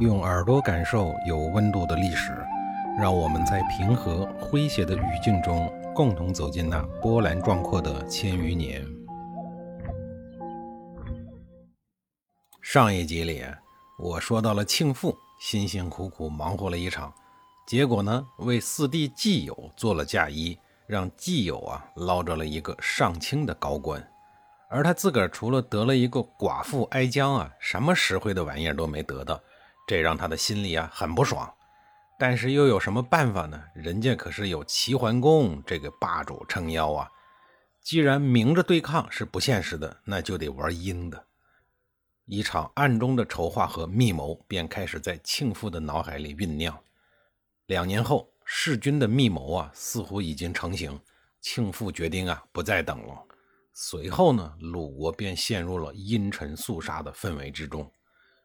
用耳朵感受有温度的历史，让我们在平和诙谐的语境中，共同走进那波澜壮阔的千余年。上一集里，我说到了庆父辛辛苦苦忙活了一场，结果呢，为四弟季友做了嫁衣，让季友啊捞着了一个上卿的高官，而他自个儿除了得了一个寡妇哀姜啊，什么实惠的玩意儿都没得到。这让他的心里啊很不爽，但是又有什么办法呢？人家可是有齐桓公这个霸主撑腰啊！既然明着对抗是不现实的，那就得玩阴的。一场暗中的筹划和密谋便开始在庆父的脑海里酝酿。两年后，弑君的密谋啊似乎已经成型，庆父决定啊不再等了。随后呢，鲁国便陷入了阴沉肃杀的氛围之中。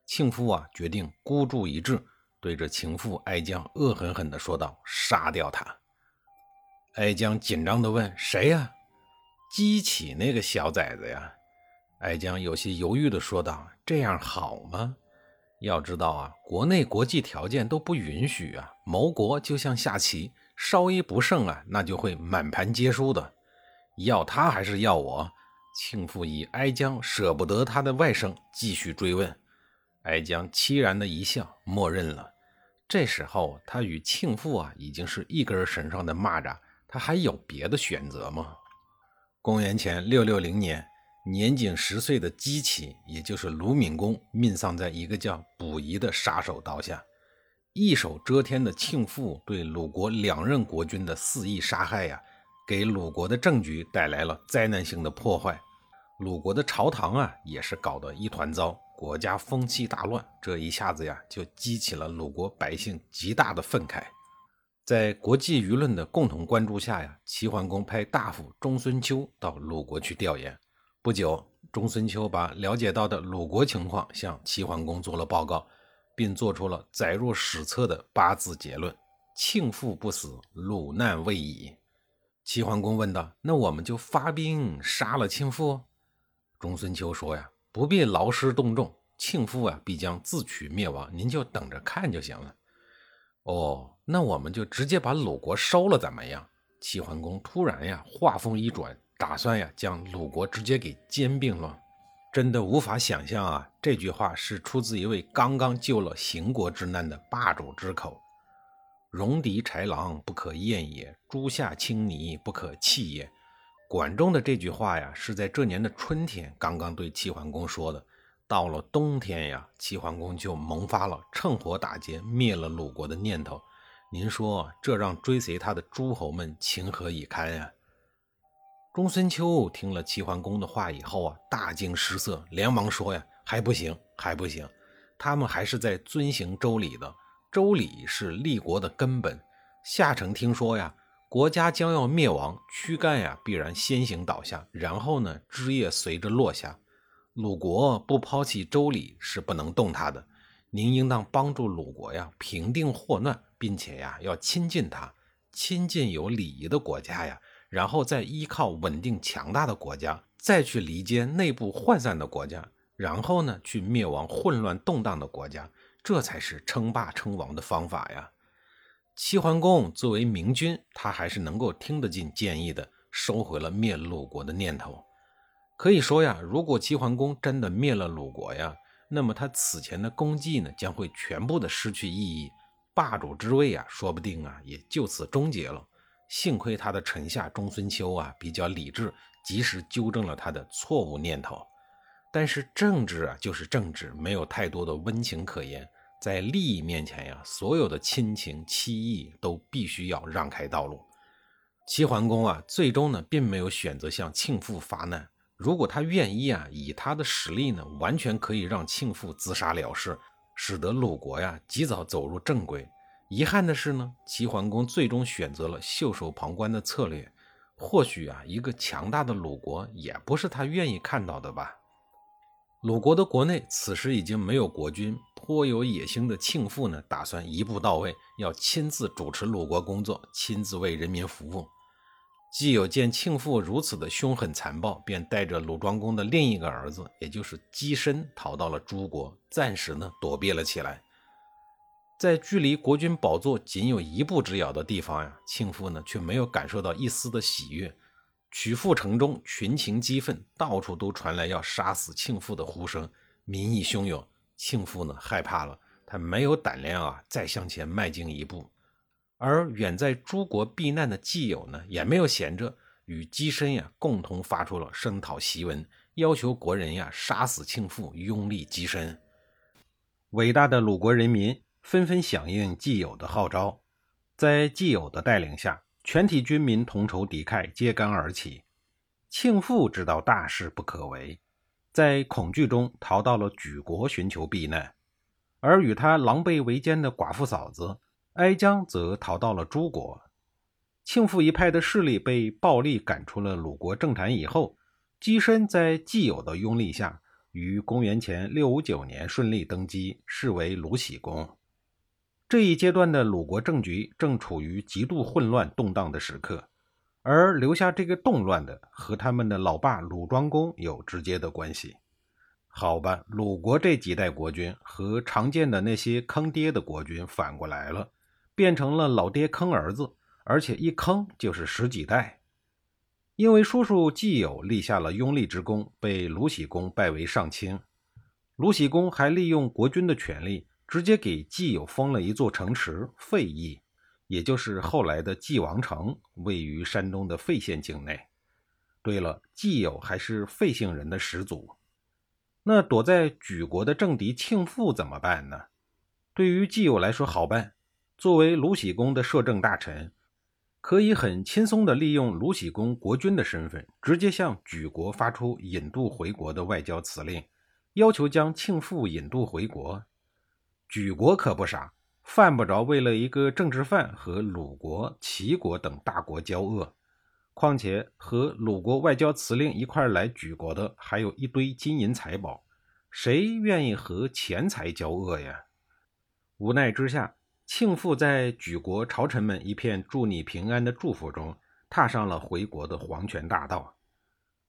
庆父啊，决定孤注一掷，对着情妇哀姜恶狠狠地说道：“杀掉他！”哀姜紧张地问：“谁呀？”“姬启那个小崽子呀。”哀姜有些犹豫地说道：“这样好吗？要知道啊，国内国际条件都不允许啊。谋国就像下棋，稍一不慎啊，那就会满盘皆输的。要他还是要我？”庆父以哀姜舍不得他的外甥，继续追问。哀姜凄然的一笑，默认了。这时候，他与庆父啊，已经是一根绳上的蚂蚱，他还有别的选择吗？公元前六六零年，年仅十岁的姬启，也就是鲁闵公，命丧在一个叫卜夷的杀手刀下。一手遮天的庆父对鲁国两任国君的肆意杀害呀，给鲁国的政局带来了灾难性的破坏。鲁国的朝堂啊，也是搞得一团糟。国家风气大乱，这一下子呀，就激起了鲁国百姓极大的愤慨。在国际舆论的共同关注下呀，齐桓公派大夫中孙丘到鲁国去调研。不久，中孙丘把了解到的鲁国情况向齐桓公做了报告，并做出了载入史册的八字结论：“庆父不死，鲁难未已。”齐桓公问道：“那我们就发兵杀了庆父？”中孙秋说：“呀。”不必劳师动众，庆父啊必将自取灭亡，您就等着看就行了。哦，那我们就直接把鲁国收了，怎么样？齐桓公突然呀，话锋一转，打算呀将鲁国直接给兼并了。真的无法想象啊，这句话是出自一位刚刚救了邢国之难的霸主之口。戎狄豺狼不可厌也，诸夏青泥不可弃也。管仲的这句话呀，是在这年的春天刚刚对齐桓公说的。到了冬天呀，齐桓公就萌发了趁火打劫、灭了鲁国的念头。您说这让追随他的诸侯们情何以堪呀？公孙丘听了齐桓公的话以后啊，大惊失色，连忙说呀：“还不行，还不行，他们还是在遵行周礼的。周礼是立国的根本。下臣听说呀。”国家将要灭亡，躯干呀必然先行倒下，然后呢枝叶随着落下。鲁国不抛弃周礼是不能动他的。您应当帮助鲁国呀平定祸乱，并且呀要亲近他，亲近有礼仪的国家呀，然后再依靠稳定强大的国家，再去离间内部涣散的国家，然后呢去灭亡混乱动荡的国家，这才是称霸称王的方法呀。齐桓公作为明君，他还是能够听得进建议的，收回了灭鲁国的念头。可以说呀，如果齐桓公真的灭了鲁国呀，那么他此前的功绩呢，将会全部的失去意义，霸主之位啊，说不定啊，也就此终结了。幸亏他的臣下中孙丘啊，比较理智，及时纠正了他的错误念头。但是政治啊，就是政治，没有太多的温情可言。在利益面前呀，所有的亲情妻意都必须要让开道路。齐桓公啊，最终呢，并没有选择向庆父发难。如果他愿意啊，以他的实力呢，完全可以让庆父自杀了事，使得鲁国呀及早走入正轨。遗憾的是呢，齐桓公最终选择了袖手旁观的策略。或许啊，一个强大的鲁国也不是他愿意看到的吧。鲁国的国内此时已经没有国君，颇有野心的庆父呢，打算一步到位，要亲自主持鲁国工作，亲自为人民服务。季友见庆父如此的凶狠残暴，便带着鲁庄公的另一个儿子，也就是姬申，逃到了诸国，暂时呢躲避了起来。在距离国君宝座仅有一步之遥的地方呀，庆父呢却没有感受到一丝的喜悦。曲阜城中群情激愤，到处都传来要杀死庆父的呼声，民意汹涌。庆父呢害怕了，他没有胆量啊再向前迈进一步。而远在诸国避难的季友呢，也没有闲着，与姬申呀共同发出了声讨檄文，要求国人呀杀死庆父，拥立姬申。伟大的鲁国人民。纷纷响应季友的号召，在季友的带领下，全体军民同仇敌忾，揭竿而起。庆父知道大事不可为，在恐惧中逃到了莒国寻求避难，而与他狼狈为奸的寡妇嫂子哀姜则逃到了诸国。庆父一派的势力被暴力赶出了鲁国政坛以后，姬申在季友的拥立下，于公元前六五九年顺利登基，是为鲁喜公。这一阶段的鲁国政局正处于极度混乱动荡的时刻，而留下这个动乱的和他们的老爸鲁庄公有直接的关系。好吧，鲁国这几代国君和常见的那些坑爹的国君反过来了，变成了老爹坑儿子，而且一坑就是十几代。因为叔叔季友立下了拥立之功，被鲁喜公拜为上卿。鲁喜公还利用国君的权力。直接给季友封了一座城池费邑，也就是后来的季王城，位于山东的费县境内。对了，季友还是费姓人的始祖。那躲在莒国的政敌庆父怎么办呢？对于季友来说好办，作为鲁喜公的摄政大臣，可以很轻松地利用鲁喜公国君的身份，直接向莒国发出引渡回国的外交辞令，要求将庆父引渡回国。举国可不傻，犯不着为了一个政治犯和鲁国、齐国等大国交恶。况且和鲁国外交辞令一块来举国的，还有一堆金银财宝，谁愿意和钱财交恶呀？无奈之下，庆父在举国朝臣们一片祝你平安的祝福中，踏上了回国的黄泉大道。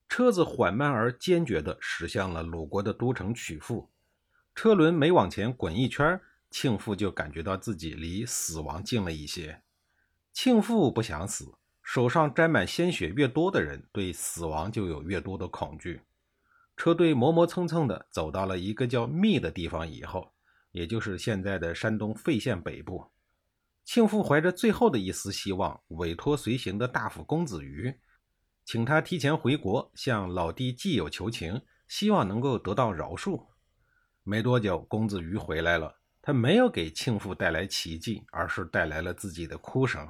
车子缓慢而坚决地驶向了鲁国的都城曲阜。车轮每往前滚一圈，庆父就感觉到自己离死亡近了一些。庆父不想死，手上沾满鲜血越多的人，对死亡就有越多的恐惧。车队磨磨蹭蹭地走到了一个叫密的地方以后，也就是现在的山东费县北部。庆父怀着最后的一丝希望，委托随行的大夫公子瑜，请他提前回国，向老弟季友求情，希望能够得到饶恕。没多久，公子瑜回来了。他没有给庆父带来奇迹，而是带来了自己的哭声。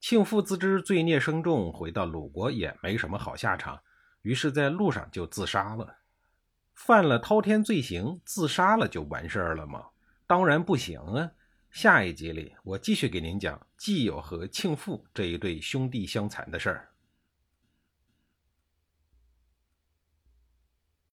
庆父自知罪孽深重，回到鲁国也没什么好下场，于是，在路上就自杀了。犯了滔天罪行，自杀了就完事儿了吗？当然不行啊！下一集里，我继续给您讲季友和庆父这一对兄弟相残的事儿。